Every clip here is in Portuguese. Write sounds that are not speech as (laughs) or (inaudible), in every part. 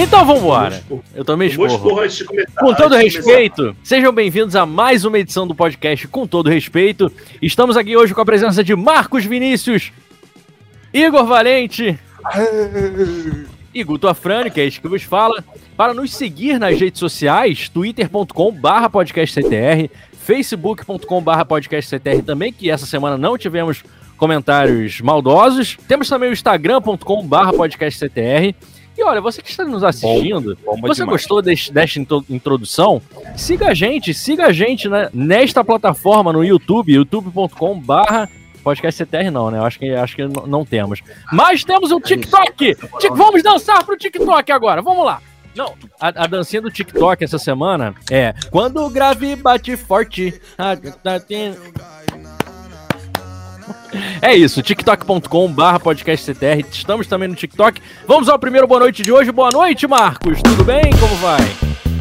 Então vambora. Eu também esporro. antes de começar. Com todo respeito, sejam bem-vindos a mais uma edição do podcast Com Todo Respeito. Estamos aqui hoje com a presença de Marcos Vinícius, Igor Valente e Guto Afrani, que é este que vos fala. Para nos seguir nas redes sociais, twitter.com.br podcastctr, facebook.com.br podcastctr também, que essa semana não tivemos comentários maldosos. Temos também o instagram.com.br podcastctr. E olha, você que está nos assistindo, Bom, bomba você demais. gostou deste- desta intro- introdução? Siga a gente, siga a gente né, nesta plataforma no YouTube, youtube.com barra podcast CTR não, né? Eu acho que, acho que não temos. Mas temos o TikTok! Tik- Vamos dançar pro TikTok agora, vamos lá! Não, a, a dancinha do TikTok essa semana é Quando o grave bate forte. a- tá É isso, tiktok.com barra podcast CTR. Estamos também no TikTok. Vamos ao primeiro boa noite de hoje. Boa noite, Marcos. Tudo bem? Como vai?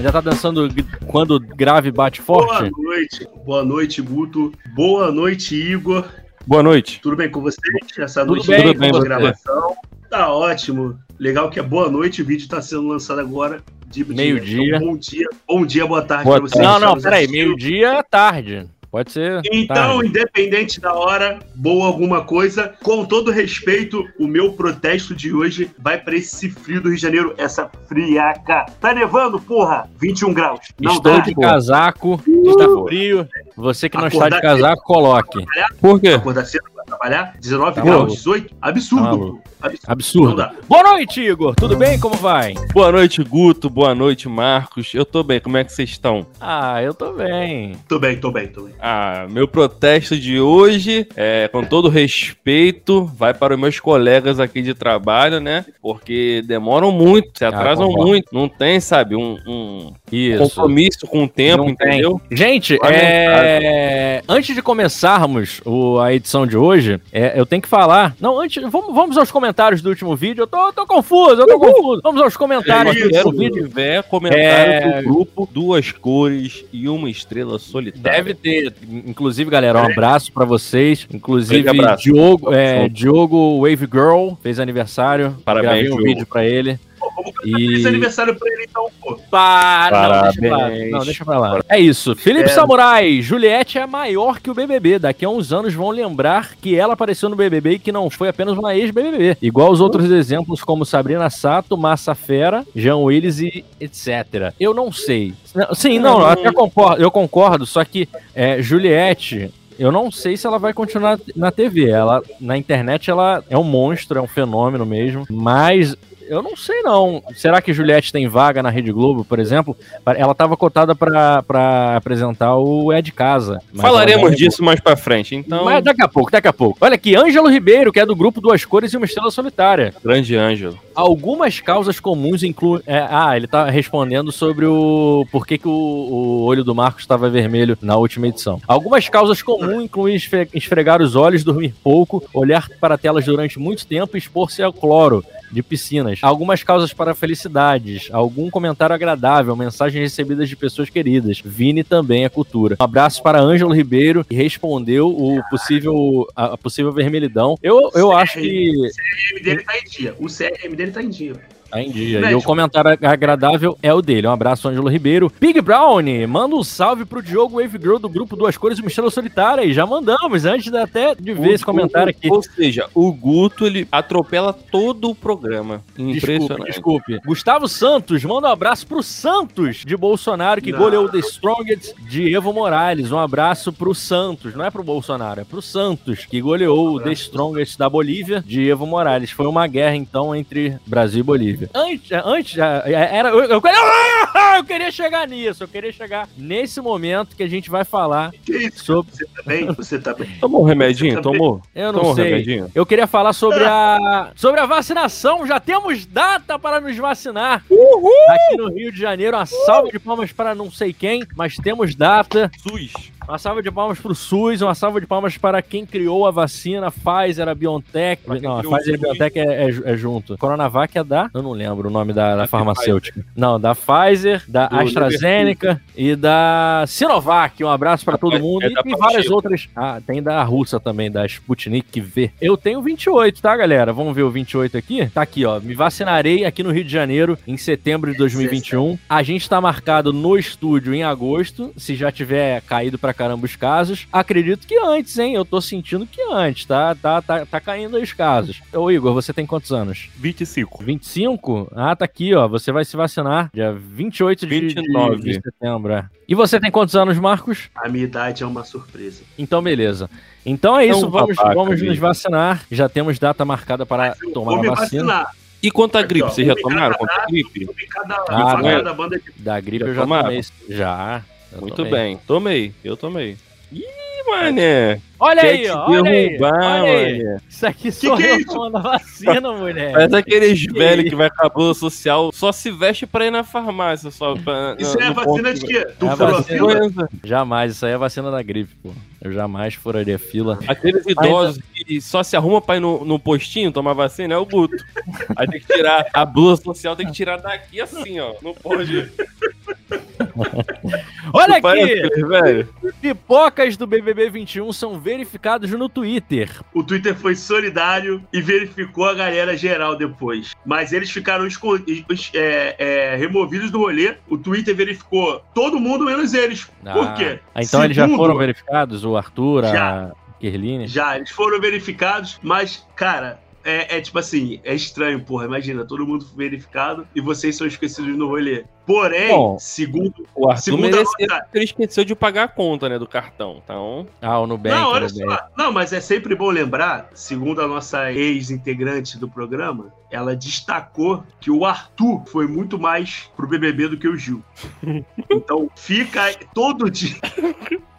Já tá dançando quando grave bate Boa forte? noite. Boa noite, Guto. Boa noite, Igor. Boa noite. Tudo bem com vocês? Essa Tudo noite bem, bem, boa você? gravação. Tá ótimo. Legal que é boa noite. O vídeo está sendo lançado agora. de dia. Meio-dia. Então, bom dia. Bom dia, boa tarde Boa pra vocês. Não, não, peraí. Meio-dia tarde. Pode ser. Então, tarde. independente da hora, boa alguma coisa, com todo respeito, o meu protesto de hoje vai pra esse frio do Rio de Janeiro, essa friaca. Tá nevando, porra? 21 graus. Não Estou dá. de casaco, está frio. Você que não está de Acordar casaco, coloque. Por quê? Acordar cedo trabalhar, 19 Tá graus, maluco. 18. Absurdo. Tá. Absurdo. Não Absurdo. dá. Boa noite, Igor. Tudo bem? Como vai? Boa noite, Guto. Boa noite, Marcos. Eu tô bem. Como é que vocês estão? Ah, eu tô bem. Tô bem, tô bem, tô bem. Ah, meu protesto de hoje, é, com todo respeito, vai para os meus colegas aqui de trabalho, né? Porque demoram muito, se atrasam concordo. muito. Não tem, sabe, um, um Isso. compromisso com o tempo, Não tem. entendeu? Gente, Lamentável. é... antes de começarmos o- a edição de hoje, é, eu tenho que falar. Não, antes, vamos, vamos aos comentários do último vídeo. Eu tô, tô confuso, eu tô confuso. Vamos aos comentários É do último Se vídeo. tiver comentário É. do grupo, duas cores e uma estrela solitária. Deve ter. Inclusive, galera, um abraço pra vocês. Inclusive. Diogo, é. Diogo Wave Girl fez aniversário. Parabéns, Gravei um Diogo. vídeo pra ele. Pô, vamos cantar E- feliz aniversário pra ele então, pô. Para, não, deixa pra lá. Parabéns. Não, deixa pra lá. É isso. Felipe É. Samurai, Juliette é maior que o BBB. Daqui a uns anos vão lembrar que ela apareceu no BBB e que não foi apenas uma ex-BBB. Igual os outros exemplos como Sabrina Sato, Massa Fera, Jean Willis e etc. Eu não sei. Sim, não, até concordo, eu concordo, só que é, Juliette... Eu não sei se ela vai continuar na TV. Ela na internet ela é um monstro, é um fenômeno mesmo. Mas eu não sei não. Será que Juliette tem vaga na Rede Globo, por exemplo? Ela estava cotada pra apresentar o É de Casa. Falaremos não- disso mais pra frente. Então, Mas daqui a pouco, daqui a pouco. Olha aqui, Ângelo Ribeiro, que é do grupo Duas Cores e uma Estrela Solitária. grande Ângelo. Algumas causas comuns incluem. é, ah, ele tá respondendo sobre o. Por que, que o, o olho do Marcos estava vermelho na última edição. Algumas causas comuns incluem esfre- esfregar os olhos, dormir pouco, olhar para telas durante muito tempo e expor-se ao cloro de piscinas. Algumas causas para felicidades, algum comentário agradável, mensagens recebidas de pessoas queridas. Vini também é cultura. Um abraço para Ângelo Ribeiro, que respondeu o possível, a, a possível vermelhidão. Eu, eu acho que O CRM dele tá em dia. O CRM dele tá em dia. Tá em dia. E Médico. o comentário ag- agradável é o dele. Um abraço, Ângelo Ribeiro. Pig Brownie, manda um salve pro Diogo Wave Girl do grupo Duas Cores e Estrela Solitária. E já mandamos, antes de- até de ver esse comentário aqui. Ou seja, o Guto ele atropela todo o programa. Desculpe, Impressionante. desculpe. Gustavo Santos, manda um abraço pro Santos de Bolsonaro, que Não. goleou The Strongest de Evo Morales. Um abraço pro Santos, não é pro Bolsonaro, é pro Santos, que goleou o The Strongest da Bolívia de Evo Morales. Foi uma guerra, então, entre Brasil e Bolívia. Antes, antes era. Eu, eu, eu queria chegar nisso, eu queria chegar nesse momento que a gente vai falar Que isso? sobre. Você tá bem? Você tá bem? Tomou um remedinho? Tá bem? Tomou? Eu não Tomou um sei. remedinho? Eu queria falar sobre a sobre a vacinação. Já temos data para nos vacinar. Aqui no Rio de Janeiro, uma salva de palmas para não sei quem, mas temos data. SUS. Uma salva de palmas pro SUS, uma salva de palmas para quem criou a vacina, Pfizer, a BioNTech. Não, a o Pfizer e a. BioNTech é, é- é junto. Coronavac é da. Eu não lembro o nome da Da farmacêutica. Não, da Pfizer, da Do AstraZeneca e da Sinovac. Um abraço para todo É- mundo. é e tem várias outras. Ah, tem da russa também, da Sputnik V. Eu tenho 28, tá, galera? Vamos ver o 28 aqui? Tá aqui, ó. Me vacinarei aqui no Rio de Janeiro em setembro de 2021. A gente tá marcado no estúdio em agosto, se já tiver caído pra caramba os casos. Acredito que antes, hein? Eu tô sentindo que antes, tá? Tá, tá, tá caindo aí os casos. Ô, Igor, você tem quantos anos? 25. 25? Ah, tá aqui, ó. Você vai se vacinar dia 28 de, 29. de setembro. é. E você tem quantos anos, Marcos? A minha idade é uma surpresa. Então, beleza. Então é isso, Então, vamos, babaca, vamos nos vacinar. Já temos data marcada para Eu tomar vou a me vacina. vacinar. E quanto à gripe, ó, vocês já tomaram? Quanto à gripe? cada, Ah, né? cada banda de Da gripe Já eu já tomaram? tomei. Já. eu Muito tomei. bem. Tomei. Eu tomei. Ih, mané. Olha Quer aí, te ó. Olha aí. derrubar, Olha aí. mané. Isso aqui sou que é eu isso? tomando vacina, mulher. Parece aqueles Que velhos isso? que vai com a blusa social, só se veste pra ir na farmácia. Só pra, Isso no- é no vacina ponto de quê? Tu É vacina-. Jamais, isso aí é a vacina da gripe, pô. Eu jamais furaria fila. Aqueles idosos que só se arruma pra ir no, no postinho tomar vacina é o Guto. Aí tem que tirar a blusa social, tem que tirar daqui assim, ó. Não pode. Olha Parece aqui! aqueles velho. Pipocas do BBB 21 são verificados no Twitter. O Twitter foi solidário e verificou a galera geral depois. Mas eles ficaram é, é, removidos do rolê. O Twitter verificou todo mundo menos eles. Por quê? Ah, então eles já Segundo- foram verificados? O Arthur, a Já. Kerline? Já, eles foram verificados, mas, cara, é, é tipo assim, é estranho, porra. Imagina, todo mundo verificado e vocês são esquecidos no rolê. Porém, Bom. segundo. O Arthur Segundo a mereceu nota- porque ele esqueceu de pagar a conta, né, do cartão. Então, Ah, o Nubank. não, olha Nubank. só. Não, mas é sempre bom lembrar, segundo a nossa ex-integrante do programa, ela destacou que o Arthur foi muito mais pro BBB do que o Gil. (laughs) Então, fica aí todo dia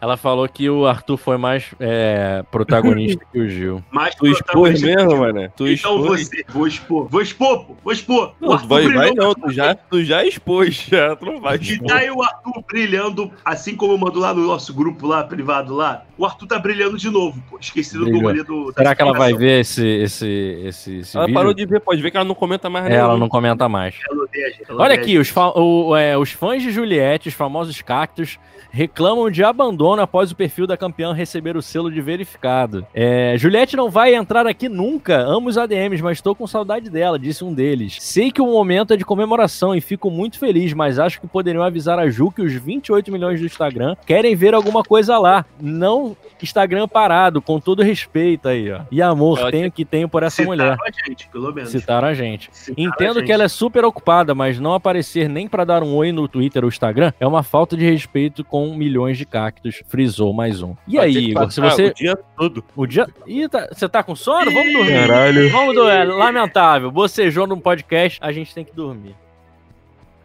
Ela falou que o Arthur foi mais é, protagonista que o Gil. (laughs) mais tu expôs mesmo, mano. Tu Então expôs. você, vou expor, vou expor, pô, vou expor. Não, vai, vai não, tu já, tu já expôs, já, tu não vai E tá aí o Arthur brilhando, assim como eu mando lá no nosso grupo lá, privado lá. O Arthur tá brilhando de novo, pô. Esquecido Brilhou. do rolê do. Será que ela vai ver esse, esse, esse, esse Ela vídeo? parou de ver, pode ver que ela não comenta mais É, nenhum. ela não comenta mais. Ela odeia ela Olha odeia aqui, gente. os, o- é, os fãs de Juliette, os famosos cactos, reclamam de abandono após o perfil da campeã receber o selo de verificado. É, Juliette não vai entrar aqui nunca, amo os ADMs, mas estou com saudade dela, disse um deles. Sei que o momento é de comemoração e fico muito feliz, mas acho que poderiam avisar a Ju que os 28 milhões do Instagram querem ver alguma coisa lá. Não Instagram parado, com todo respeito aí, ó. E amor, Ela tenho que tenho por essa Citaram mulher. a gente, pelo menos. Citaram a gente. Citaram a Entendo gente. que ela é super ocupada, mas não aparecer nem pra dar um oi no Twitter ou Instagram é uma falta de respeito com milhões de cactos. Frisou mais um. E aí, Igor, se você. O dia todo. O dia. Ih, tá- você tá com sono? Vamos dormir. Caralho. Vamos dormir. Lamentável. Bocejou no podcast, a gente tem que dormir.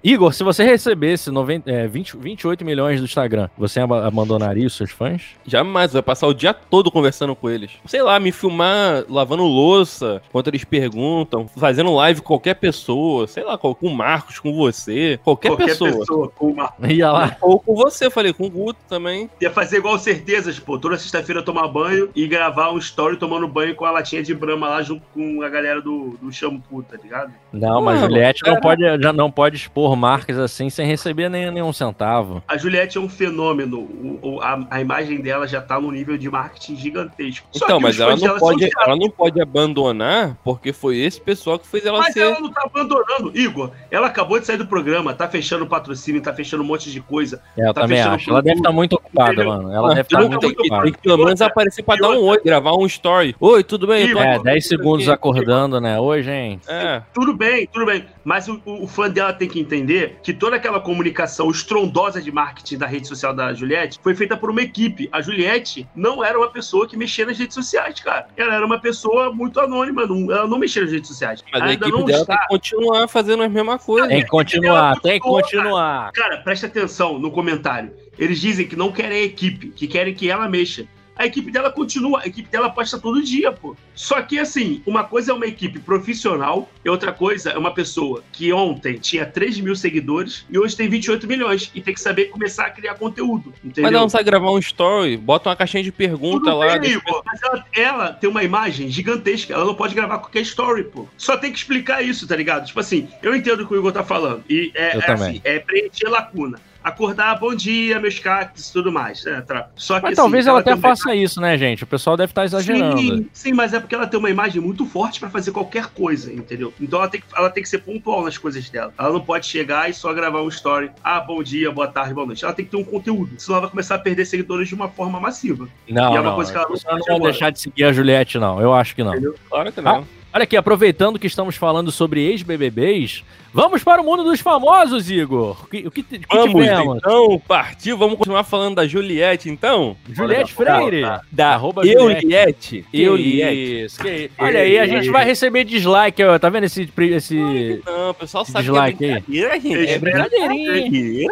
Igor, se você recebesse 90, é, 20, 28 milhões do Instagram, você aba- abandonaria os seus fãs? Jamais, vai passar o dia todo conversando com eles. Sei lá, me filmar lavando louça, enquanto eles perguntam, fazendo live com qualquer pessoa, sei lá, com o Marcos, com você, qualquer, Qualquer pessoa. pessoa. com. Ia lá. Ou com você, falei, com o Guto também. Ia fazer igual certezas, pô. Toda sexta-feira tomar banho e gravar um story tomando banho com a latinha de brama lá junto com a galera do, do shampoo, tá ligado? Não, mas Mano, Juliette não pode, já não pode expor marcas assim sem receber nem, nenhum centavo. A Juliette é um fenômeno. O- o- a, a imagem dela já tá num nível de marketing gigantesco. Só então, mas ela não, pode, ela não pode abandonar, porque foi esse pessoal que fez ela Mas ser. ela não tá abandonando. Igor, ela acabou de sair do programa, tá fechando patrocínio, tá fechando um monte de coisa. É, eu Tá também fechando acho. Ela deve estar muito ocupada, Entendeu? mano. Ela Ah, deve estar tem, muito tem que- ocupada. tem que pelo menos aparecer pra e dar um outra. oi, gravar um story. Oi, tudo bem? Tô É, aqui. 10 segundos acordando, né? Oi, gente. É. Tudo bem, tudo bem. Mas o, o- o fã dela tem que entender que toda aquela comunicação estrondosa de marketing da rede social da Juliette foi feita por uma equipe. A Juliette não era uma pessoa que mexia nas redes sociais, cara. Ela era uma pessoa muito anônima, não- ela não mexia nas redes sociais. Mas Ela a ainda equipe não dela está. tem que continuar fazendo as mesmas coisas. Tem que continuar, tem que continuar. Cara, presta atenção no comentário. Eles dizem que não querem a equipe, que querem que ela mexa. A equipe dela continua, a equipe dela posta todo dia, pô. Só que, assim, uma coisa é uma equipe profissional e outra coisa é uma pessoa que ontem tinha 3 mil seguidores e hoje tem 28 milhões e tem que saber começar a criar conteúdo, entendeu? Mas ela não sabe gravar um story, bota uma caixinha de pergunta Tudo lá. bem, deixa- pô, mas ela, ela tem uma imagem gigantesca, ela não pode gravar qualquer story, pô. Só tem que explicar isso, tá ligado? Tipo assim, eu entendo o que o Igor tá falando. E é, Eu é assim, é preencher lacuna. Acordar, bom dia, meus cactos e tudo mais. né, Só que, Mas assim, talvez ela até tem uma faça isso, né, gente? O pessoal deve estar exagerando. Sim, sim, mas é porque ela tem uma imagem muito forte pra fazer qualquer coisa, entendeu? Então ela tem, que, ela tem que ser pontual nas coisas dela. Ela não pode chegar e só gravar um story. Ah, bom dia, boa tarde, boa noite. Ela tem que ter um conteúdo. Senão ela vai começar a perder seguidores de uma forma massiva. Não, E é uma não. coisa que ela não Os caras faz não vão agora. deixar de seguir a Juliette, não. Eu acho que não. Entendeu? Claro que não. Olha aqui, aproveitando que estamos falando sobre ex-BBBs, vamos para o mundo dos famosos, Igor. O que, o que, o que Vamos tivemos? então, partiu. Vamos continuar falando da Juliette, então? Juliette Freire. tá, Da Arroba Eu Juliette. Liette. Que Eu Liette. isso, que. Olha aí, a gente vai receber dislike, ó. Tá vendo esse... esse... Não, o pessoal sabe Dislike que é aí. brincadeira, gente. É É brincadeirinha.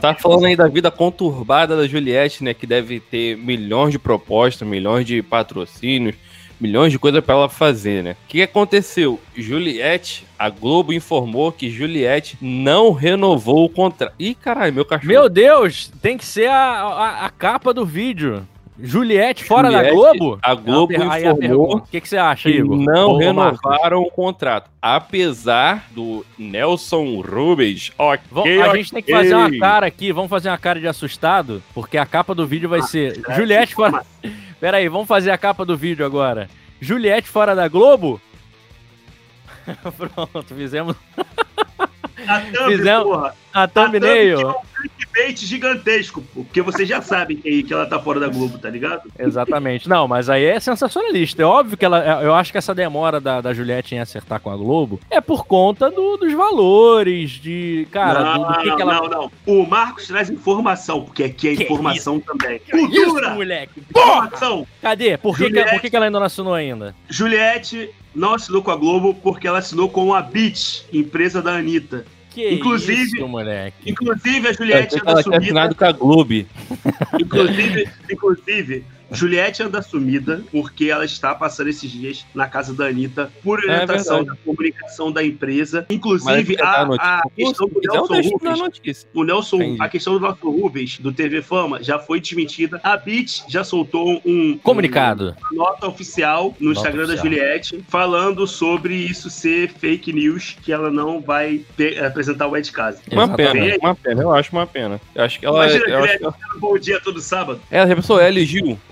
tá falando aí da vida conturbada da Juliette, né? Que deve ter milhões de propostas, milhões de patrocínios, milhões de coisas pra ela fazer, né? O que aconteceu? Juliette, a Globo informou que Juliette não renovou o contrato. Ih, caralho, meu cachorro. Meu Deus, tem que ser a, a, a capa do vídeo. Juliette fora da Juliette, Globo? A Globo Aí a per- aí a informou O que, que você acha, que Igor? não Ô, Marcos. renovaram o contrato. Apesar do Nelson Rubens. Ok, Vamos- a gente tem que fazer uma cara aqui, vamos fazer uma cara de assustado, porque a capa do vídeo vai ser Juliette fora. Pera aí, vamos fazer a capa do vídeo agora. Juliette fora da Globo? (laughs) Pronto, fizemos A thumb, Fizemos- porra. a A thumb thumbnail. É clickbait gigantesco. Porque vocês já sabem que, que ela tá fora da Globo, tá ligado? Exatamente. Não, mas aí é sensacionalista. É óbvio que ela. Eu acho que essa demora da, da Juliette em acertar com a Globo é por conta do- dos valores, de. Cara, não, do, do que, não, que ela. não, não. O Marcos traz informação, porque aqui é Que informação também. Isso, Cultura! moleque! Informação! Cadê? Por que, que, Juliette. por que, que ela ainda não assinou ainda? Juliette não assinou com a Globo porque ela assinou com a Beat, empresa da Anitta. Que Inclusive- isso, moleque. Inclusive, a Juliette anda ela tinha sumida. assinado com a Globo. Inclusive, inclusive, Juliette anda sumida porque ela está passando esses dias na casa da Anitta por orientação É da comunicação da empresa. Inclusive, é a, da a questão do eu Nelson Rubens. O Nelson, Entendi. a questão do Nelson Rubens, do TV Fama, já foi desmentida. A Beat já soltou um Comunicado. uma nota oficial no Nota Instagram da oficial. Juliette falando sobre isso ser fake news, que ela não vai apresentar o Ed Casa. Uma Exatamente. pena, uma pena, eu acho uma pena. Eu acho que ela. Imagina, Eu acho Juliette, que ela, bom dia todo sábado. ela já pensou, ela e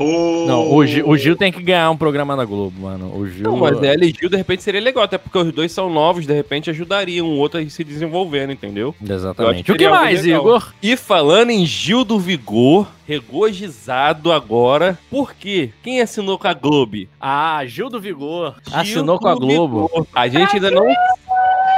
Pô. Não, o Gil, o Gil tem que ganhar um programa da Globo, mano. O Gil. Não, mas ela e Gil, de repente, seria legal, até porque os dois são novos, de repente ajudariam um outro a se desenvolvendo, entendeu? Exatamente. que O que mais, legal. Igor? E falando em Gil do Vigor, regozijado agora, por quê? Quem assinou com a Globo? Ah, Gil do Vigor. Gil Assinou com a do Globo. Vigor. A gente ainda não.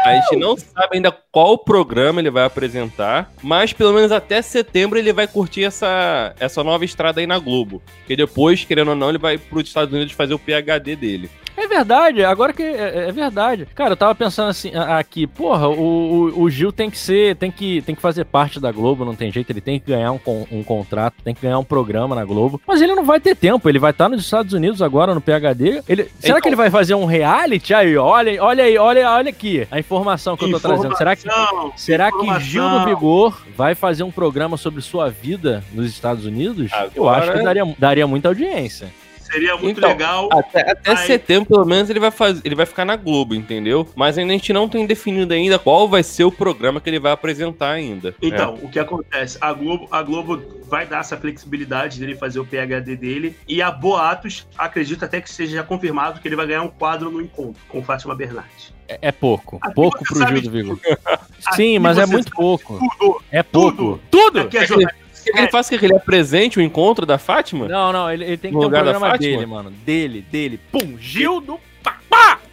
A gente não sabe ainda qual programa ele vai apresentar, mas pelo menos até setembro ele vai curtir essa, essa nova estrada aí na Globo. Porque depois, querendo ou não, ele vai para os Estados Unidos fazer o PhD dele. É verdade, agora que é, é verdade. Cara, eu tava pensando assim, aqui, porra, o, o, o Gil tem que ser, tem que, tem que fazer parte da Globo, não tem jeito, ele tem que ganhar um, um contrato, tem que ganhar um programa na Globo. Mas ele não vai ter tempo, ele vai estar nos Estados Unidos agora no PHD. Ele, será Então- que ele vai fazer um reality? Aí, olha, olha aí, olha, olha aqui a informação que eu tô trazendo. Será que Informação, Será que informação. Gil do Vigor vai fazer um programa sobre sua vida nos Estados Unidos? Eu Agora- acho que daria, daria muita audiência. Seria muito Então, legal. Até, até Aí- setembro, pelo menos, ele vai, fazer, ele vai ficar na Globo, entendeu? Mas ainda a gente não tem definido ainda qual vai ser o programa que ele vai apresentar ainda. Então, o que acontece? A Globo, a Globo vai dar essa flexibilidade dele fazer o PhD dele. E a Boatos, acredito até que seja já confirmado que ele vai ganhar um quadro no encontro com Fátima Bernardes. É, é pouco. Aqui pouco você pro Gil do Vigor. Aqui Sim, mas é muito pouco. Tudo! É pouco. Tudo! Aqui é. Quer que ele faça o que? Ele apresente o encontro da Fátima? Não, não, ele, ele tem que No ter um programa dele, mano. Dele, dele. Pum, Gil do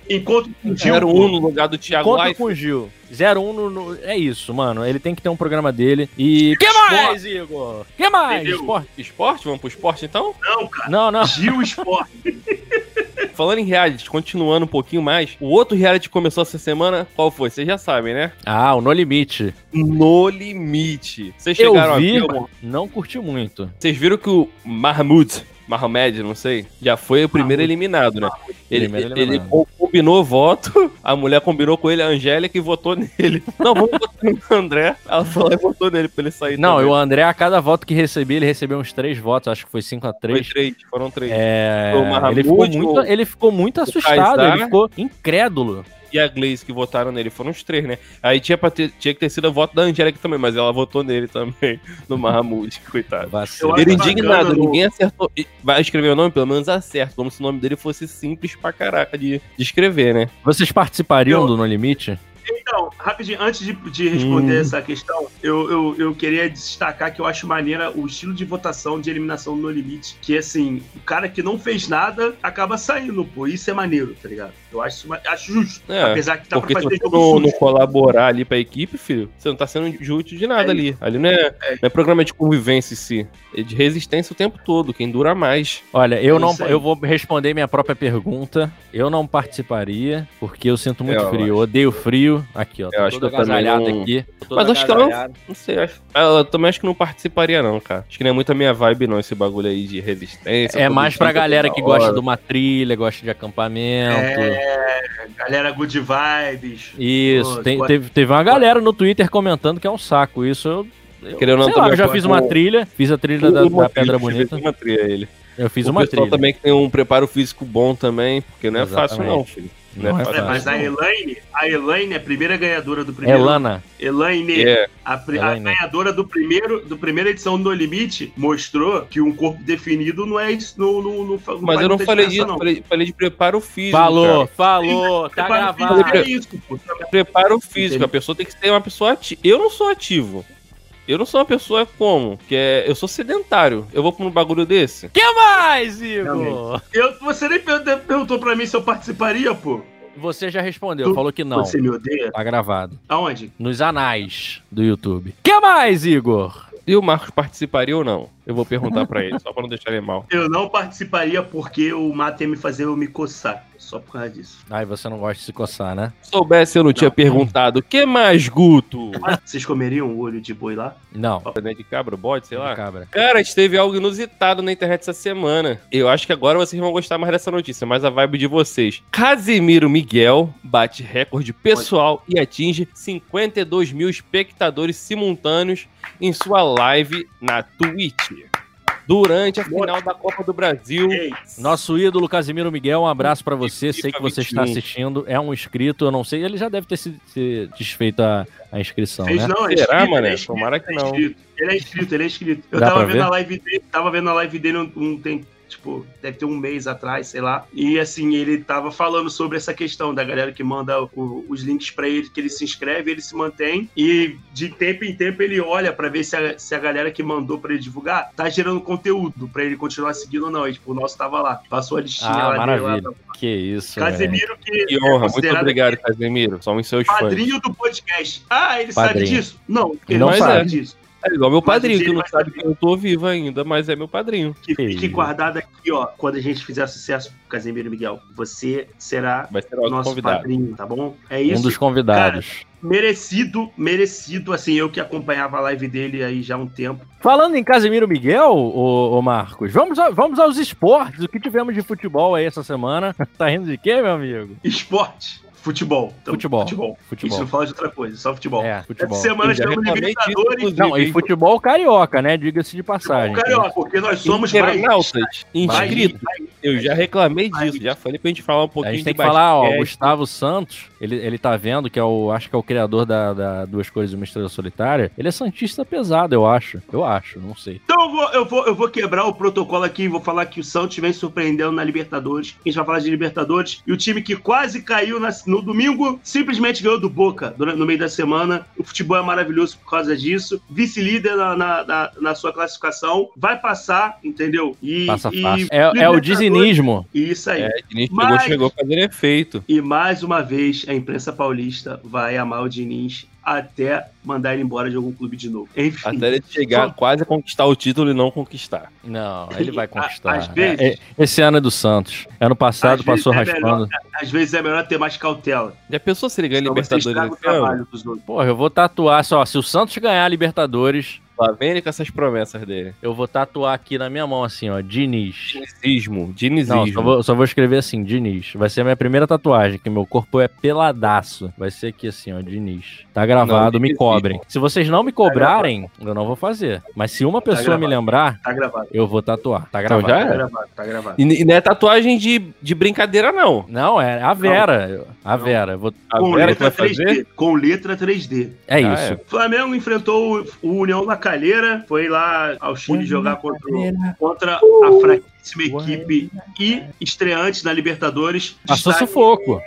Encontro com o Gil. 01 no lugar do Thiago Encontro Life. com o Gil. 01 no, no- É isso, mano. Ele tem que ter um programa dele. E. que mais, Igor? que mais? Esporte? Esporte? Vamos pro esporte então? Não, cara. Não, não. Gil Esporte. (laughs) Falando em reality, continuando um pouquinho mais, o outro reality que começou essa semana, qual foi? Vocês já sabem, né? Ah, o No Limite. No Limite. Vocês Eu chegaram vi, a ver algum- não curti muito. Vocês viram que o Mahmoud, Mahomed, não sei, já foi o primeiro Mahmoud. eliminado, né? Ele, Primeiro ele eliminado. co- combinou voto, a mulher combinou com ele, a Angélica, e votou nele. (laughs) Não, vamos votar no André. Ela falou e votou nele pra ele sair. Não, também. o André, a cada voto que recebia, ele recebeu uns três votos, acho que foi 5 a Foi 3 três, foram três. É, Foi o Mahamud, ele, ficou muito, ele ficou muito assustado, Kaysar. ele ficou incrédulo. E a Glaze que votaram nele, foram os três, né? Aí tinha, pra ter- tinha que ter sido o voto da Angélica também, mas ela votou nele também, (laughs) no Mahamud, coitado. Ele indignado, no- ninguém acertou. Vai escrever o nome? Pelo menos acerta, como se o nome dele fosse simples pra caraca de, de escrever, né? Vocês participariam Eu- do No Limite? Então, rapidinho, antes de, de responder Hum. essa questão, eu, eu, eu queria destacar que eu acho maneira o estilo de votação de eliminação no limite. Que assim, o cara que não fez nada acaba saindo, pô. Isso é maneiro, tá ligado? Eu acho, acho justo. É, Apesar que dá Porque pra se fazer você jogo não, colaborar ali pra equipe, filho, você não tá sendo útil de nada É ali. Ali não é, não é programa de convivência em si. É de resistência o tempo todo, quem dura mais. Olha, eu É não, eu vou responder minha própria pergunta. Eu não participaria porque eu sinto muito Eu frio. Eu odeio frio. Aqui, ó. Tô Eu acho que eu também não- aqui. Mas acho que ela não-. Não sei, acho. Eu também acho que não participaria, não, cara. Acho que não é muito a minha vibe, não, esse bagulho aí de resistência. É mais pra galera que gosta de uma trilha, gosta de acampamento. É, galera good vibes. Isso, Pô, tem- pode- teve, teve uma galera no Twitter comentando que é um saco. Isso eu. eu Querendo sei lá, eu já fiz uma com- trilha, fiz a trilha da, Uma da Pedra Bonita. Uma trilha ele. Eu fiz o uma pessoal trilha. também que tem um preparo físico bom também, porque não é fácil Exatamente. não, filho. Não Não é é É, fácil. mas a Elaine, a Elaine é a primeira ganhadora do primeiro. Elana. Elaine, É, a, a ganhadora do primeiro, do primeira edição do No Limite, mostrou que um corpo definido não é isso. No, no, no, mas faz eu não falei disso, não. falei, falei de preparo físico. Falou, cara. falou, tá Preparo gravado. físico é isso, pô. Preparo físico, Entendi. a pessoa tem que ser uma pessoa ativa. Eu não sou ativo. Eu não sou uma pessoa como? Que é, eu sou sedentário. Eu vou pra um bagulho desse? que mais, Igor? Eu, você nem per- perguntou pra mim se eu participaria, pô. Você já respondeu, Tu- falou que não. Você me odeia? Tá gravado. Aonde? Nos anais do YouTube. que mais, Igor? E o Marcos participaria ou não? Eu vou perguntar pra ele, só pra não deixar ele mal. Eu não participaria porque o mato ia me fazer eu me coçar. Só por causa disso. Ai, você não gosta de se coçar, né? Se soubesse, eu não tinha Não. perguntado. O que mais, Guto? Vocês comeriam o olho de boi lá? Não. Dente de cabra, bode, sei lá. Cabra. Cara, teve algo inusitado na internet essa semana. Eu acho que agora vocês vão gostar mais dessa notícia, mas a vibe de vocês. Casimiro Miguel bate recorde pessoal e atinge 52 mil espectadores simultâneos em sua live na Twitch. Durante a final da Copa do Brasil. Nosso ídolo Casimiro Miguel, um abraço pra você. Sei que você está 21. assistindo. É um inscrito, eu não sei. Ele já deve ter se, se desfeito a, a inscrição, fez né? não, é Será, ele é Tomara que é não. Ele é inscrito, ele é inscrito. Eu Dá tava vendo ver? a live dele, tava vendo a live dele um, um tem, tipo, deve ter um mês atrás, sei lá. E assim, ele tava falando sobre essa questão da galera que manda o- os links pra ele, que ele se inscreve, ele se mantém. E de tempo em tempo ele olha pra ver se a, se a galera que mandou pra ele divulgar tá gerando conteúdo pra ele continuar seguindo ou não. E tipo, o nosso tava lá. Passou a listinha Ah, lá dele maravilha. lá. Que isso. Casemiro, que Que é honra, muito considerado obrigado, Casemiro. Somos seus fãs. padrinho do podcast. Ah, ele sabe Padrinho. disso? Não, ele Não não, sabe. sabe disso. É igual meu padrinho, que não sabe que eu tô vivo ainda, mas é meu padrinho. Que Que fique guardado aqui, ó. Quando a gente fizer sucesso com o Casemiro Miguel, você será nosso convidado. padrinho, tá bom? É Um isso. dos convidados. Merecido, merecido. Assim, eu que acompanhava a live dele aí já há um tempo. Falando em Casimiro Miguel, ô, ô Marcos, vamos, a- vamos aos esportes. O que tivemos de futebol aí essa semana? (laughs) tá rindo de quê, meu amigo? Esporte, futebol. Então, Futebol. Futebol. A Futebol. não fala de outra coisa, só futebol. É, futebol. Essa semana estamos Libertadores. Não, e futebol carioca, né? Diga-se de passagem. Carioca, porque nós somos mais. Internautas inscritos. Eu já reclamei disso, já falei pra gente falar um A pouquinho gente tem que falar, ó. Gustavo Santos, ele, ele tá vendo que é o, acho que é o criador da, da Duas Cores e uma Estrela Solitária. Ele é santista pesado, eu acho. Eu acho, não sei. Então eu vou, eu, vou, eu vou quebrar o protocolo aqui e vou falar que o Santos vem surpreendendo na Libertadores. A gente vai falar de Libertadores. E o time que quase caiu na- no domingo simplesmente ganhou do Boca durante- no meio da semana. O futebol é maravilhoso por causa disso. Vice-líder na, na, na- na sua classificação. Vai passar, entendeu? E, Passa e fácil. É, é o dizinismo. Isso aí. É, Diniz chegou, Mas- chegou fazendo efeito. E mais uma vez, a imprensa paulista vai amar o Diniz até mandar ele embora de algum clube de novo. Enfim. Até ele chegar Só- quase a conquistar o título e não conquistar. Não, ele vai (laughs) conquistar. às vezes- É, é, esse ano é do Santos. Ano passado passou é raspando. Às vezes é melhor ter mais cautela. Já pensou se ele ganha Senão Libertadores estraga o esse ano? trabalho dos outros. Porra, eu vou tatuar só. Se o Santos ganhar a Libertadores, Lá vem ele com essas promessas dele. Eu vou tatuar aqui na minha mão assim, ó, Diniz. Dinizismo, Não, dinizismo. só vou, só vou escrever assim, Diniz. Vai ser a minha primeira tatuagem, que meu corpo é peladaço. Vai ser aqui assim, ó, Diniz. Tá gravado, Não, me cobrem. Se vocês não me cobrarem, eu não vou fazer. Mas se uma pessoa me gravado. lembrar, Tá gravado. eu vou tatuar. Tá Então gravado. já Tá é. gravado, tá gravado. E, e não é tatuagem de, de brincadeira, não. Não, é a Vera. A Não. Vera. eu Vou... A Com Vera que letra vai 3D. fazer. Com letra 3D. É Já isso. é. Flamengo enfrentou o- o União da Foi lá ao Chile jogar contra, contra Uh! a fraquíssima equipe e estreante na Libertadores. Passou Destaque- sufoco.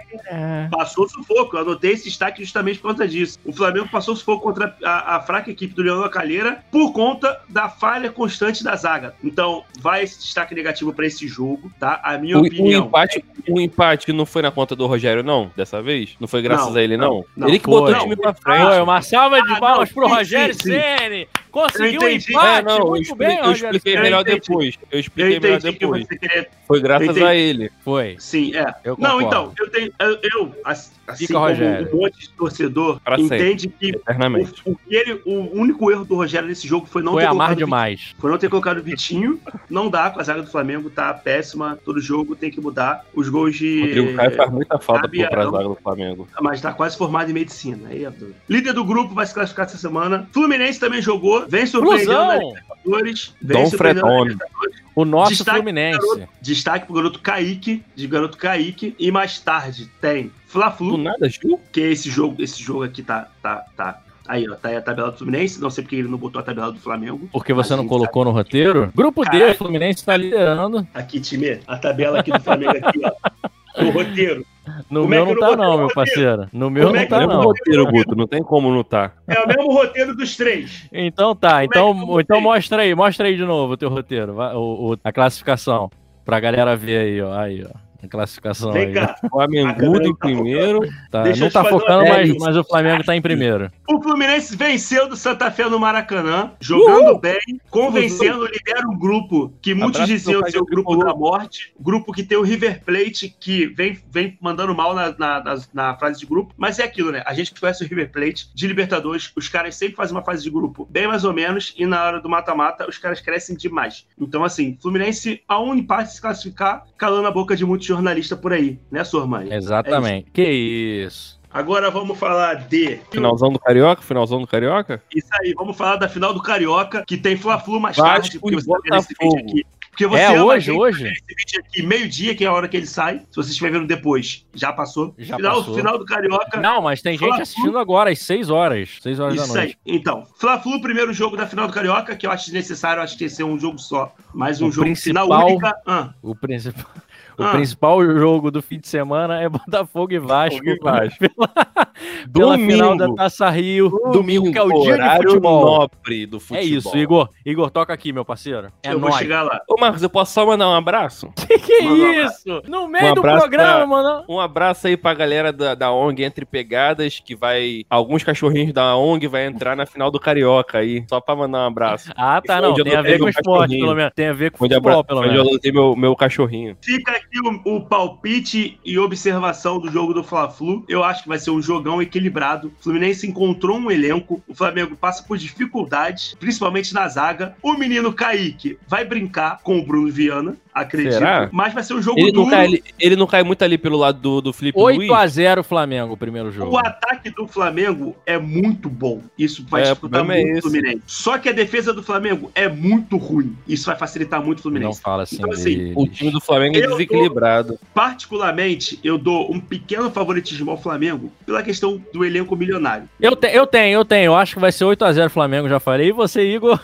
Passou sufoco. Eu anotei esse destaque justamente por conta disso. O Flamengo passou sufoco contra a, a fraca equipe do Leão da Calheira por conta da falha constante da zaga. Então, vai esse destaque negativo para esse jogo, tá? A minha O, o opinião. empate, o empate não foi na conta do Rogério, não, dessa vez? Não foi graças Não, a ele, não? não, não. ele que Foi. botou o time pra frente. Foi uma salva de Ah, palmas não, pro Rogério sim, sim. Ceni. Conseguiu um entendi. empate. É, não, eu, Muito expliquei, bem, eu Rogério expliquei. Eu melhor entendi. depois. Eu Eu expliquei melhor que depois. você queria. Foi graças a ele. Foi. Sim, é. Eu Não, então, eu tenho. Eu, eu, assim Fica, como Rogério. um monte de torcedor, Pra entende que Eternamente. o, o que ele- o único erro do Rogério nesse jogo foi não Foi ter amar colocado demais. Foi não ter colocado o Vitinho. Não dá com a zaga do Flamengo, tá péssima. Todo jogo tem que mudar. Os gols de. Rodrigo Caio faz muita falta pro pra zaga do Flamengo. Mas tá quase formado em medicina. Aí é doido. Líder do grupo vai se classificar essa semana. Fluminense também jogou. Vem surpreendendo na Flusão. Libertadores. Vem Dom surpreendendo na Fredone. Libertadores. O nosso Destaque Fluminense. Destaque pro garoto Kaique, de garoto Kaique. E mais tarde tem Do Fla-Flu, nada, Gil? que é esse jogo. Esse jogo aqui tá. tá, tá. Aí, ó, tá aí a tabela do Fluminense. Não sei porque ele não botou a tabela do Flamengo. Porque você A não colocou no roteiro. Grupo D, Caralho. o Fluminense tá liderando. Aqui, time, a tabela aqui do Flamengo aqui, ó. O roteiro. No Como é meu não tá não meu parceiro. No meu Como é não que tá é não não. roteiro, Guto. Não tem como não tá. É o mesmo roteiro dos três. Então tá, é então, então mostra aí, mostra aí de novo o teu roteiro, o, o- a classificação, pra galera ver aí, ó, aí, ó, a classificação Vem aí. cá. Em tá primeiro. Tá, Deixa não tá focando, mas, mas o Flamengo tá em primeiro. O Fluminense venceu do Santa Fé no Maracanã, jogando Uhul! bem, convencendo, lidera um grupo que muitos Abraço diziam ser o grupo Tricolor. da morte, grupo que tem o River Plate, que vem, vem mandando mal na, na, nas- na fase de grupo, mas é aquilo, né? A gente conhece o River Plate de Libertadores, os caras sempre fazem uma fase de grupo bem mais ou menos, e na hora do mata-mata os caras crescem demais. Então, assim, Fluminense, a um empate se classificar, calando a boca de muitos jornalistas por aí, né, Sormani? Exatamente. que isso. Agora vamos falar de. Finalzão do Carioca? Finalzão do Carioca? Isso aí, vamos falar da final do Carioca, que tem Fla-Flu mais tarde, porque você tá vendo esse vídeo aqui. Porque você É hoje, gente, hoje? Esse vídeo aqui, meio-dia, que é a hora que ele sai. Se você estiver vendo depois, já passou. Já final, passou. final do Carioca. Não, mas tem gente assistindo agora, às 6 horas, 6 horas da Isso noite. aí. Então, Fla-Flu, primeiro jogo da final do Carioca, que eu acho desnecessário, eu acho que que ser um jogo só. Mais um O jogo principal- final única. Ah, O principal... O Ah. principal jogo do fim de semana é Botafogo e Vasco. Botafogo e Vasco. Pela, pela final da Taça Rio. Domingo, que é o dia de futebol. nobre do futebol. É isso, Igor. Igor, toca aqui, meu parceiro. É eu vou nóis. chegar lá. Ô, Marcos, eu posso só mandar um abraço? (laughs) Que que é isso? No meio Um do programa, pra- mano. Um abraço aí pra galera da, da ONG Entre Pegadas, que vai. Alguns cachorrinhos da ONG vai entrar na final do Carioca aí. Só pra mandar um abraço. Ah, tá, Foi não. Tem a ver com meu esporte, cachorrinho. pelo menos. Tem a ver com futebol, pelo onde eu menos. adotei meu, meu cachorrinho. Fica aqui o, o palpite e observação do jogo do Fla-Flu. Eu acho que vai ser um jogão equilibrado. O Fluminense encontrou um elenco. O Flamengo passa por dificuldades, principalmente na zaga. O menino Kaique vai brincar com o Bruno Viana, acredito. Será? Mas vai ser um jogo Ele não, duro. cai, ali- ele não cai muito ali pelo lado do, do Felipe Luiz. 8x0 Flamengo, o primeiro jogo. O ataque do Flamengo é muito bom. Isso vai É, o dificultar é muito o esse. Fluminense. Só que a defesa do Flamengo é muito ruim. Isso vai facilitar muito o Não Fluminense. fala assim Então, assim. O time do Flamengo é desequilibrado. Particularmente, eu dou um pequeno favoritismo ao Flamengo pela questão do elenco milionário. Eu, te- eu tenho, eu tenho. Eu acho que vai ser 8x0 Flamengo, já falei. E você, Igor?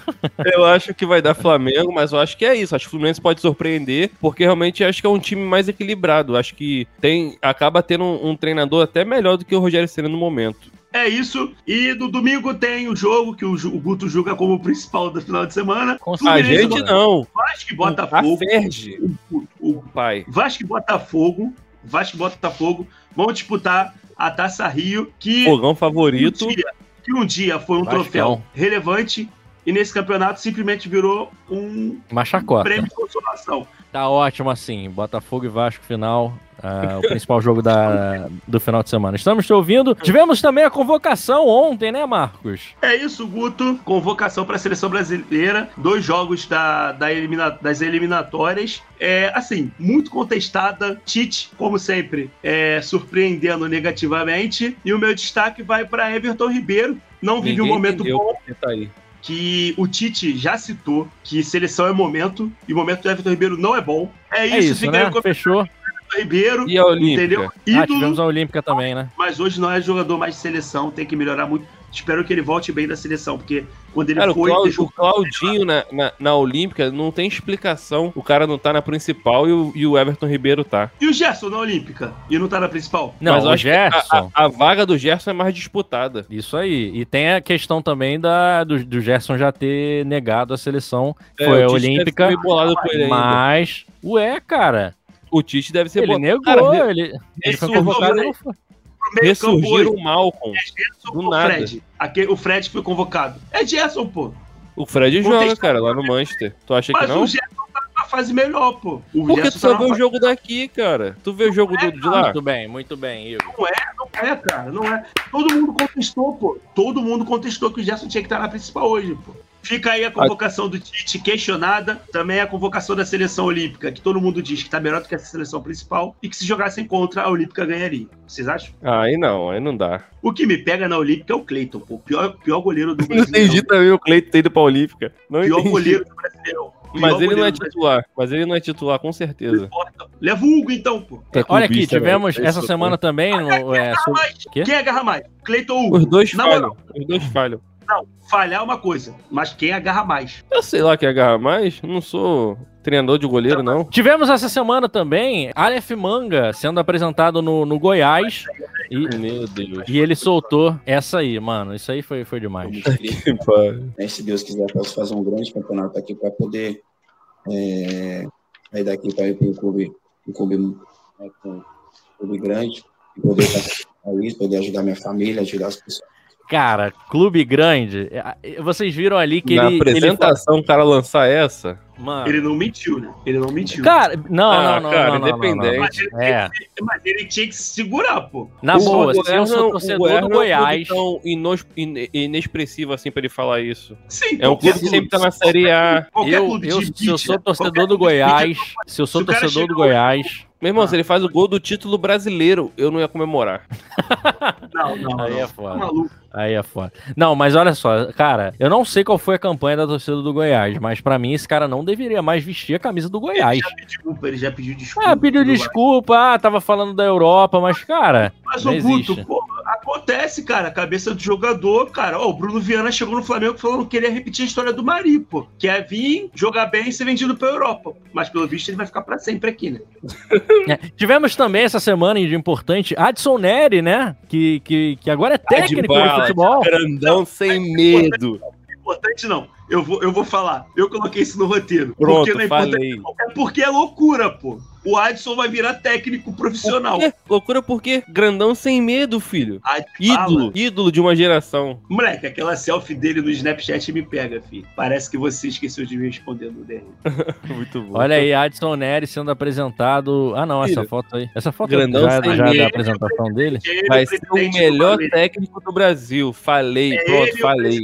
Eu acho que vai dar Flamengo, mas eu acho que é isso. Acho que o Fluminense pode surpreender, porque realmente acho que é um time mais equilibrado. Acho que tem acaba tendo um, um treinador até melhor do que o Rogério Ceni no momento. É isso. E no domingo tem o jogo que o, o Guto julga como o principal da final de semana. Com A gente não. Vasco e A Botafogo. Ferge, O, o pai. Vasco e Botafogo. Vasco e Botafogo vão disputar a Taça Rio, que Fogão favorito. um dia, que um dia foi um Vascão. troféu relevante e nesse campeonato simplesmente virou um Uma chacota. prêmio de consolação. Tá ótimo assim. Botafogo e Vasco final. ah, o principal jogo da, do final de semana. Estamos te ouvindo. Tivemos também a convocação ontem, né, Marcos? É isso, Guto. Convocação para a seleção brasileira. Dois jogos da, da elimina, das eliminatórias. É, assim, muito contestada. Tite, como sempre, é, surpreendendo negativamente. E o meu destaque vai para Everton Ribeiro. Não vive um momento bom. Tá aí que o Tite já citou que seleção é momento e o momento do Everton Ribeiro não é bom. É isso, é isso fica né? aí Fechou. Ribeiro, e a Olímpica. entendeu? Ídolo, ah, tivemos a Olímpica também, né? Mas hoje não é jogador mais de seleção, tem que melhorar muito. Espero que ele volte bem da seleção, porque quando ele cara, foi. O, o Claudinho na, na, na, Olímpica não tem explicação. O cara não tá na principal e o, e o Everton Ribeiro tá. E o Gerson na Olímpica? E não tá na principal? Não, Mas o Gerson. A, a, a, vaga do Gerson é mais disputada. Isso aí. E tem a questão também da, do, do Gerson já ter negado a seleção. É, foi a Olímpica. Mas. Ué, cara. O Tite deve ser Ele negou, cara, ele, ele foi convocado. Não foi ressurgiram o Malcolm. É do nada. Fred. Aqui, o Fred foi convocado. É Gerson, pô. O Fred joga, cara, lá no Manchester. Tu acha Mas que não? Mas o Gerson tá numa fase melhor, pô. O Porque Gerson tu só tá vê o jogo daqui, cara. Tu vê o jogo é, do, de lá? Muito bem, muito bem, Igor. Não é, não é, cara, não é. Todo mundo contestou, pô. Todo mundo contestou que o Gerson tinha que estar na principal hoje, pô. Fica aí a convocação do Tite questionada, também a convocação da seleção olímpica, que todo mundo diz que tá melhor do que a seleção principal, e que se jogassem contra, a Olímpica ganharia. Vocês acham? Aí não, aí não dá. O que me pega na Olímpica é o Cleiton, o pior, pior goleiro do Brasil. (laughs) Não entendi também o Cleiton ter ido pra Olímpica. Não pior entendi. goleiro do Brasileirão. Mas ele não é titular. Mas ele não é titular, com certeza. Leva o Hugo, então, pô. É Olha aqui, tivemos essa semana também. No, é, quem, quem agarra mais? Cleiton Hugo. Os dois falham. Os dois falham. Não, falhar é uma coisa, mas quem agarra mais? Eu sei lá quem agarra mais, não sou treinador de goleiro, não. Tivemos essa semana também Aleph Manga sendo apresentado no, no Goiás. E, Meu Deus. E ele soltou essa aí, mano. Isso aí foi, foi demais. (laughs) Que Se Deus quiser, posso fazer um grande campeonato aqui para poder é, sair daqui para ir para o clube, um clube, né, um clube grande, e poder poder ajudar minha família, ajudar as pessoas. Cara, clube grande. É, vocês viram ali que Na ele. Na apresentação, ele... o cara lançar essa. Mano. Ele não mentiu, né? Ele não mentiu. Cara, não, ah, não, não, cara, não, independente. Mas ele, é. mas ele tinha que se segurar, pô. Na o boa, se eu sou torcedor do Goiás. É um inos, inexpressivo assim pra ele falar isso. Sim, é um clube que sempre tá na Série A. Eu, eu, se eu sou torcedor do Goiás, se eu sou torcedor do Goiás. Meu irmão, ah. se ele faz o gol do título brasileiro, eu não ia comemorar. (laughs) Não, não. Aí é foda. Aí é foda. Não, mas olha só, cara, eu não sei qual foi a campanha da torcida do Goiás, mas para mim esse cara não deveria mais vestir a camisa do Goiás. Ele já pediu, ele já pediu desculpa. Ah, pediu desculpa, ah, tava falando da Europa, mas, cara. Mas o Guto, pô, acontece, cara, a cabeça do jogador, cara. Ó, o Bruno Viana chegou no Flamengo falando que queria repetir a história do Mari, pô. Que é vir, jogar bem e ser vendido pra Europa. Mas pelo visto ele vai ficar pra sempre aqui, né? (laughs) É, tivemos também essa semana de importante Adson Neri, né? Que, que, que agora é técnico de futebol. Grandão não, sem medo. Importante não. Eu vou, eu vou falar. Eu coloquei isso no roteiro. Pronto, porque não é falei. É porque é loucura, pô o Adson vai virar técnico profissional. Por Loucura porque grandão sem medo, filho. ídolo, fala. ídolo de uma geração. Moleque, aquela selfie dele no Snapchat me pega, filho. Parece que você esqueceu de me responder no DM. (laughs) Muito bom. Olha aí, Adson Nery sendo apresentado. Ah, não, filho. essa foto aí. Essa foto grandão já, sem já medo. da apresentação dele. Ele vai ser o melhor do técnico do Brasil. Falei, é pronto, falei.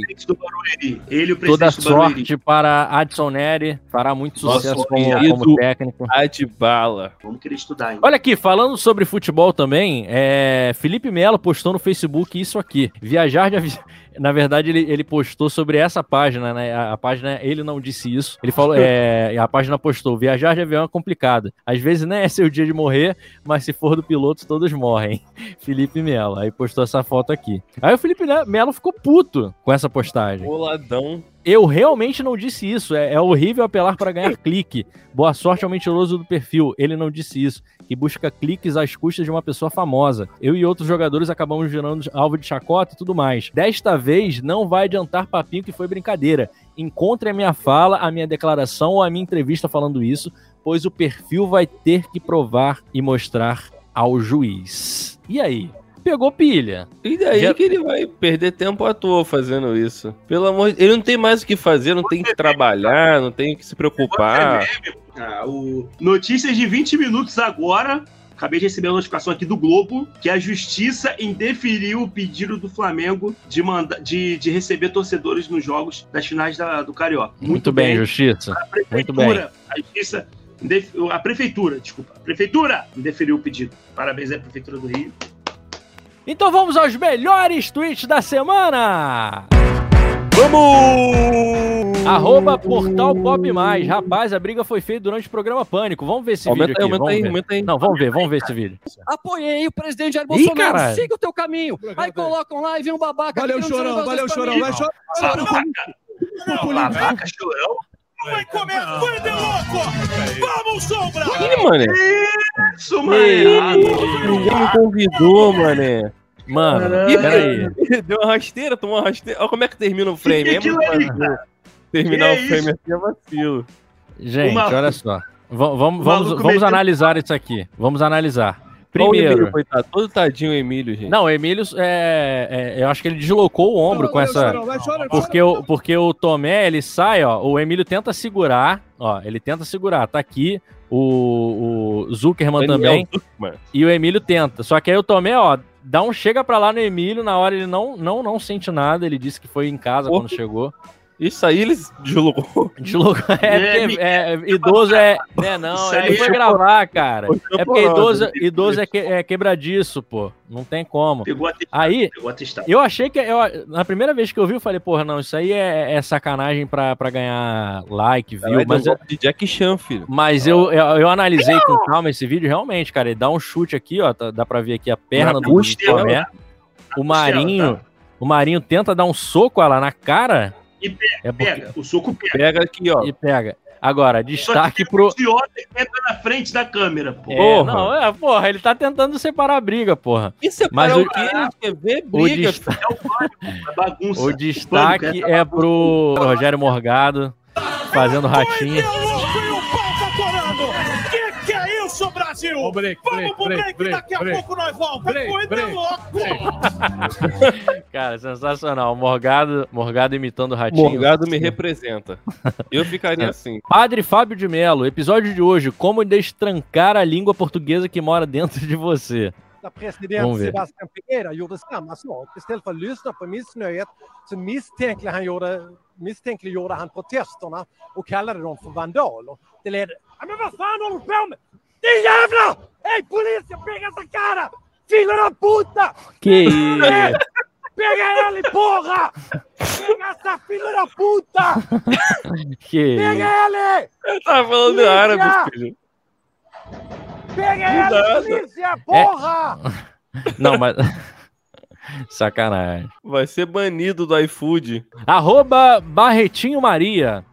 ele, o Toda sorte para Adson Nery. Fará muito sucesso Nossa, como, como técnico. Adbala fala. Vamos querer estudar Olha aqui, falando sobre futebol também, é... Felipe Melo postou no Facebook isso aqui. Viajar de avião. (laughs) Na verdade, ele, ele postou sobre essa página, né? A, a, página, ele não disse isso. Ele falou, é, a página postou: viajar de avião é complicado. Às vezes nem é seu dia de morrer, mas se for do piloto, todos morrem. (laughs) Felipe Melo. Aí postou essa foto aqui. Aí o Felipe Melo ficou puto com essa postagem. Boladão. Eu realmente não disse isso. É, é horrível apelar para ganhar (laughs) clique. Boa sorte ao mentiroso do perfil. Ele não disse isso. Que busca cliques às custas de uma pessoa famosa. Eu e outros jogadores acabamos gerando alvo de chacota e tudo mais. Desta vez, não vai adiantar papinho que foi brincadeira. Encontre a minha fala, a minha declaração ou a minha entrevista falando isso, pois o perfil vai ter que provar e mostrar ao juiz. E aí? Pegou pilha. E daí Já... que ele vai perder tempo à toa fazendo isso. Pelo amor de Ele não tem mais o que fazer, não tem que trabalhar, não tem que se preocupar. Ah, o... Notícias de 20 minutos agora. acabei de receber a notificação aqui do Globo que a justiça indeferiu o pedido do Flamengo de, manda, de, de receber torcedores nos jogos das finais da, do Carioca. Muito, bem, Justiça. A Muito bem. a justiça, a prefeitura, desculpa, a prefeitura indeferiu o pedido. Parabéns à prefeitura do Rio. Então vamos aos melhores tweets da semana! Vamos! Arroba Portal Pop Mais. Rapaz, a briga foi feita durante o programa Pânico. Vamos ver esse Aumenta vídeo aí, aqui. aumenta vamos aí, aumenta aí. Não, vamos ver, vamos ver esse vídeo. Apoiei o presidente Jair Bolsonaro. caralho. Siga o teu caminho. Aí colocam lá e vem um babaca. Valeu, chorão, valeu, chorão. Vai chorar. Babaca, chorão. Vai comer coisa, louco! Vamos, Sombra! Ih, mané. Isso, mano. Ninguém me convidou, mané. Mano, peraí. (laughs) Deu uma rasteira, tomou uma rasteira. Olha como é que termina o frame. Que É vacilo. Terminar Que o é frame assim é vacilo. Gente, Uma- olha só. Va- Vamos, vamos, vamos, analisar isso aqui. Vamos analisar. Olha o Emílio, Primeiro. coitado. Todo tadinho o Emílio, gente. Não, o Emílio, é, é, eu acho que ele deslocou o ombro com essa. Porque o, porque o Tomé, ele sai, ó. O Emílio tenta segurar, ó. Ele tenta segurar. Tá aqui o, o Zuckerman Daniel também. Zuckerman. E o Emílio tenta. Só que aí o Tomé, ó, dá um chega pra lá no Emílio. Na hora ele não, não, não sente nada. Ele disse que foi em casa Porra. quando chegou. Isso aí eles deslocou. (laughs) Deslocou. É, É, porque, é, idoso é. (laughs) Né, não, ele aí foi é- gravar, cara. É porque idoso, idoso é, que, é quebradiço, pô. Não tem como. Aí, eu achei que. Eu, na primeira vez que eu vi, eu falei, porra, não, isso aí é, é sacanagem pra, pra ganhar like, view. Mas eu, de Jack Chan, filho. mas eu, eu, eu analisei com calma esse vídeo, realmente, cara. Ele dá um chute aqui, ó. tá- dá pra ver aqui a perna Na do Tomé. O Marinho. O Marinho tenta dar um soco lá na cara. E pega, É porque, Pega, o soco pega. Pega aqui, ó. e pega. Agora, Só que destaque pro. idiota que entra na frente da câmera, pô. É, Porra. não, é, porra, ele tá tentando separar a briga, porra. Isso é Mas o- o quê? Quer ver O, briga? desta- É bagunça. o destaque é pro Rogério Morgado fazendo ratinho. Brasil? break, Vamos pro break, daqui a pouco nós break, break. louco! (laughs) Cara, sensacional. Morgado, Morgado imitando o ratinho. Morgado me representa. Eu ficaria (laughs) assim. Padre Fábio de Mello, episódio de hoje: Como destrancar a língua portuguesa que mora dentro de você. Vamos ver. Sebastian Pinera gjorde samma sak. Istället för att lyssna på missnöjet så misstänkliggjorde han, gjorde, misstänkliggjorde han protesterna och kallade dem för vandaler. Det ledde... Ja, men vad fan håller du på med? Hej polis, jag pega essa cara! Filho da puta! Que isso? (laughs) Pega ele, porra! Pega essa filha da puta! Que Pega isso? ele! Eu tava falando Polícia! árabe, filho. Pega ele, polícia, porra! Não, mas. (laughs) Sacanagem. Vai ser banido do iFood. Arroba Barretinho Maria.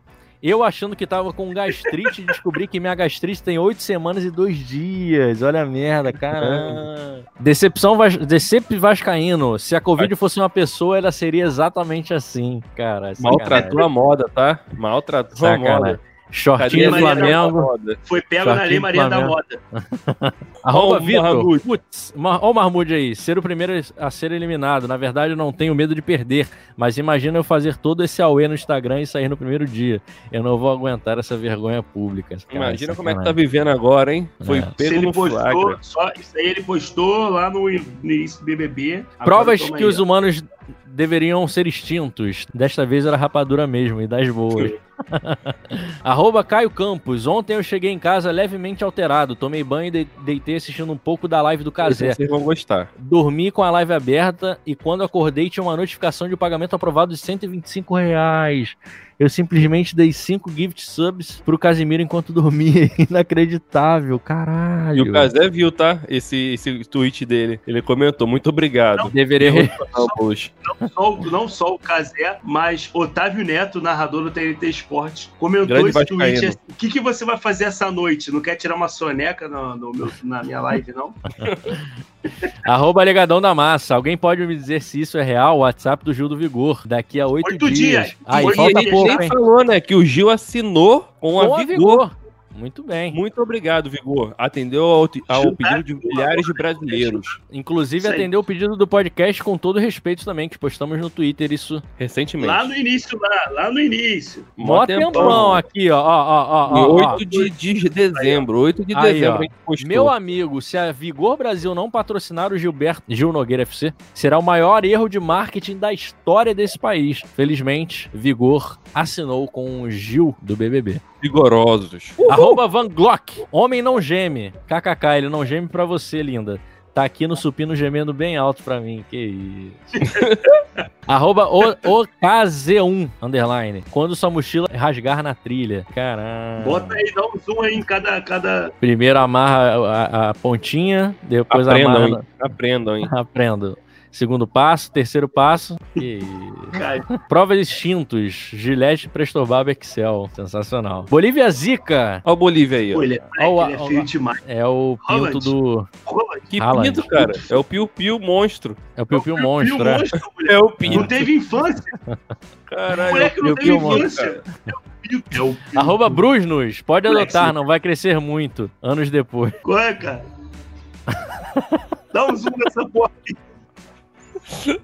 Eu achando que tava com gastrite, descobri que minha gastrite tem oito semanas e dois dias. Olha a merda, caramba. Decepção vas... Decep Vascaíno. Se a Covid fosse uma pessoa, ela seria exatamente assim, cara. Maltratou a moda, tá? Maltratou a moda. Shortinho Cadê Flamengo. Foi pego na Lei Maria da. Moda. (laughs) Arroba Vitor. Marmude. Putz, ó o Marmude aí. Ser o primeiro a ser eliminado. Na verdade, eu não tenho medo de perder. Mas imagina eu fazer todo esse auê no Instagram e sair no primeiro dia. Eu não vou aguentar essa vergonha pública. Cara, Imagina como é que tá vivendo agora, hein? Foi É. Pego ele no postou, só, isso aí ele postou lá no, no início do BBB. Provas que os humanos deveriam ser extintos. Desta vez era rapadura mesmo, e das boas. (laughs) Arroba Caio Campos. Ontem eu cheguei em casa levemente alterado. Tomei banho e de- deitei assistindo um pouco da live do Casé. Vocês vão gostar. Dormi com a live aberta e quando acordei tinha uma notificação de pagamento aprovado de 125 reais. Eu simplesmente dei 5 gift subs pro Casimiro enquanto dormia. (laughs) Inacreditável, caralho. E o Casé viu, tá? Esse, esse tweet dele. Ele comentou, muito obrigado. Deveria. re- Não, poxa. Só o- não só o Casé, mas Otávio Neto, narrador do TNT Esportes, comentou Grande esse tweet. assim, O que, que você vai fazer essa noite? Não quer tirar uma soneca no, no meu- na minha live, não? (laughs) Arroba Legadão da Massa. Alguém pode me dizer se isso é real? WhatsApp do Gil do Vigor. Daqui a oito Oito dias. dias. Aí, Oito falta dias. pouco, Nem falou, né? Que o Gil assinou com a Com a Vigor. Vigor. Muito bem. Muito obrigado, Vigor. Atendeu ao, ao pedido de milhares de brasileiros. Inclusive, atendeu o pedido do podcast com todo respeito também, que postamos no Twitter isso Recentemente. Lá no início, lá, lá no início. mó tempão aqui, ó. ó, ó, ó, ó, ó. 8 de, de dezembro. 8 de Aí, dezembro ó. a gente postou. Meu amigo, se a Vigor Brasil não patrocinar o Gilberto Gil Nogueira FC, será o maior erro de marketing da história desse país. Felizmente, Vigor assinou com o Gil do BBB. Vigorosos. Arroba Van Glock. Homem não geme. KKK, ele não geme pra você, linda. Tá aqui no supino gemendo bem alto pra mim. Que isso. (laughs) Arroba o- OKZ1, underline. Quando sua mochila rasgar na trilha. Caralho. Bota aí, dá um zoom aí em cada. cada... Primeiro amarra a, a pontinha, depois Aprendam, amarra. hein? Aprendam, hein? (laughs) Aprendo. Segundo passo, terceiro passo. Cara, Prova de instintos. Gillette Presto Excel. Sensacional. Bolívia Zica. Olha o Bolívia aí, ó. ele é, ele é feio demais. É o pinto Haaland. do. Roland, Que Haaland. pinto, cara. É o Piu Piu monstro. É o Piu Piu Piu Monstro, é. monstro, moleque. É o Não Pinto. teve infância. Caralho. O moleque não Piu teve Piu monstro. infância. É o Piu- é o Piu- Arroba Brusnos. Pode adotar, não vai crescer muito. Anos depois. Qual é, cara? Dá um zoom nessa porra aqui. (laughs)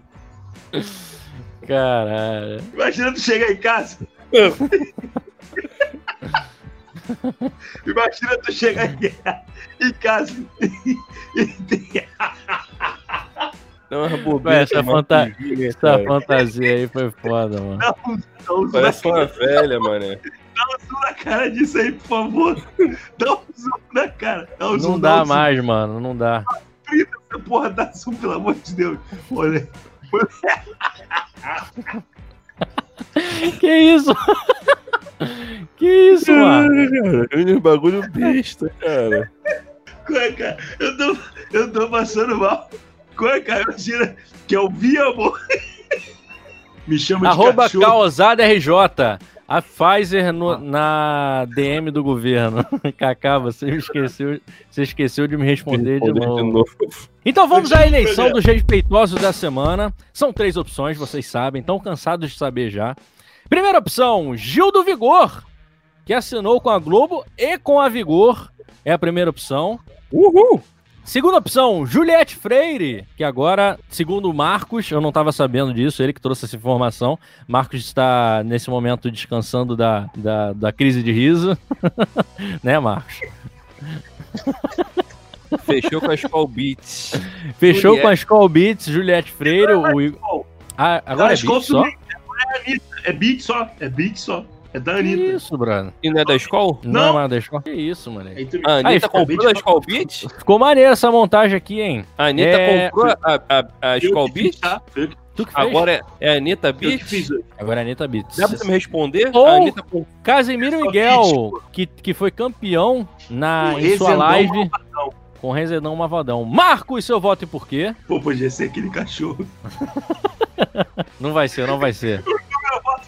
Caralho. Imagina tu chegar em casa. (laughs) Imagina tu chegar em, casa e tem Não, uma Ué, bobeira. essa fanta- Essa fantasia aí foi foda, mano. dá dá zoom na Parece uma velha, mané. Dá um zoom na cara disso aí, por favor. Dá um zoom na cara. Dá um zoom, Não dá um zoom. mais, mano. Não dá. Essa porra dá zoom, pelo amor de Deus. Olha. Que isso? Que isso, mano? Cara, bagulho besta, cara. Qual é, cara? Eu tô, eu tô passando mal. Qual é, cara? Imagina que eu vi, amor. Me chama de Arroba cachorro. Causada RJ. A Pfizer no- na DM do governo. (laughs) Kaká, você esqueceu, você esqueceu de me responder de Responder novo. Então vamos à eleição dos respeitosos da semana. São três opções, vocês sabem, estão cansados de saber já. Primeira opção, Gil do Vigor, que assinou com a Globo e com a Vigor. É a primeira opção. Uhul! Segunda opção, Juliette Freire, que agora, segundo o Marcos, eu não estava sabendo disso, ele que trouxe essa informação. Marcos está, nesse momento, descansando da, da, da crise de riso. (laughs) né, Marcos? Fechou com a Skull Beats. Fechou Juliette. com a Skull Beats, Juliette Freire. O... Ah, agora é As beat só? É, Anitta. é beat só. É beat só. É da Que Anitta. isso, Brano? E não é da Skull? Não, Não. é da Skull? Que isso, mano? É A Anitta ficou comprou a Skull Beats? Ficou maneira essa montagem aqui, hein? A Anitta É, comprou a, a, a que Beats? tá? Que- Tu que fez? Agora é, é a Anitta que Beats? Agora é Anitta Beats. Dá pra você me responder? Ou- A Anitta Só Miguel, que, que foi campeão na, O em sua live Malvadão. com Rezedão Mavadão. Marcos, seu voto e por quê? Pô, podia ser aquele cachorro. (laughs) Não vai ser, não vai ser. (laughs)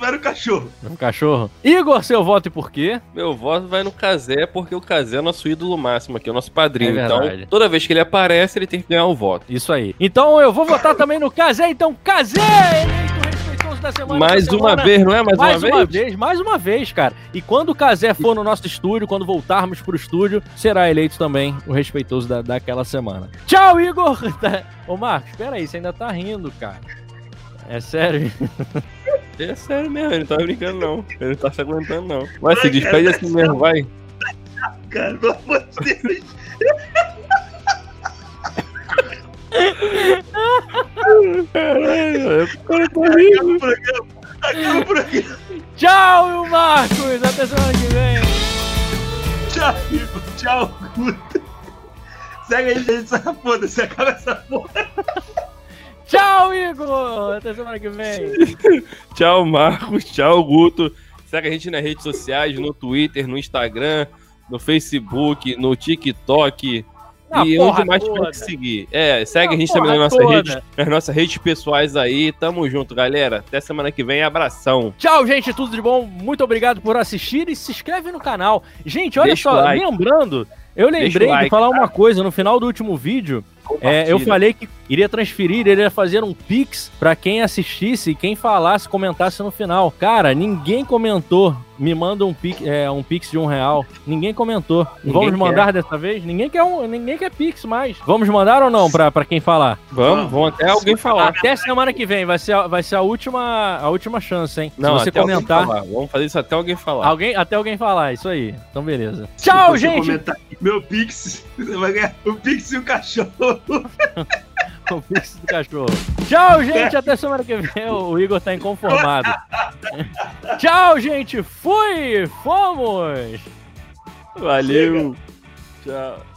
Era o cachorro. Um cachorro. Igor, seu voto e por quê? Meu voto vai no Kazé, porque o Kazé é nosso ídolo máximo aqui, é o nosso padrinho. É então, toda vez que ele aparece, ele tem que ganhar o voto. Isso aí. Então eu vou votar também no Kazé. Então, Kazé, eleito respeitoso da semana. mais uma vez, não é? Mais, Mais uma, vez? mais uma vez, cara. E quando o Kazé for no nosso estúdio, quando voltarmos pro estúdio, será eleito também o respeitoso da, daquela semana. Tchau, Igor! (laughs) Ô, Marcos, espera aí, você ainda tá rindo, cara. É sério? (laughs) É sério mesmo, ele não tá brincando, não. Ele não tá se aguentando, não. Vai, se despede assim mesmo, vai. Cara, pelo amor de Deus. Caralho, o cara tá Acaba rindo. o programa. Acaba o programa. Tchau, Marcos! Até semana que vem! Tchau, Igor. Tchau, Guto. Segue aí, gente. Essa foda-se. Acaba essa porra. Tchau, Igor! Até semana que vem! (laughs) Tchau, Marcos. Tchau, Guto. Segue a gente nas redes sociais, no Twitter, no Instagram, no Facebook, no TikTok. Ah, e onde mais toda. que seguir. É, segue Ah, a gente também nas nossas, redes, nas nossas redes pessoais aí. Tamo junto, galera. Até semana que vem. Abração. Tchau, gente, tudo de bom. Muito obrigado por assistir e se inscreve no canal. Gente, olha Deixa só, like. lembrando, eu lembrei like, de falar uma coisa no final do último vídeo. É, eu falei que iria transferir, iria fazer um pix pra quem assistisse e quem falasse, comentasse no final. Cara, ninguém comentou. Me manda um pix, é, um pix de um real. Ninguém comentou. Ninguém Vamos quer. mandar dessa vez? Ninguém quer um, ninguém quer pix mais. Vamos mandar ou não pra, pra quem falar? Vamos, vamos até alguém falar. Até semana que vem vai ser, a- vai ser a última, a última chance, hein? Não, Se você até alguém comentar, falar. Vamos fazer isso até alguém falar. alguém, até alguém falar, isso aí. Então beleza. Tchau, gente. comentar Meu Pix, (laughs) você vai ganhar o Pix e o cachorro. (laughs) O pix do cachorro. Tchau, gente. Até semana que vem. O Igor tá inconformado. (laughs) Tchau, gente. Fui. Fomos. Valeu. Tchau.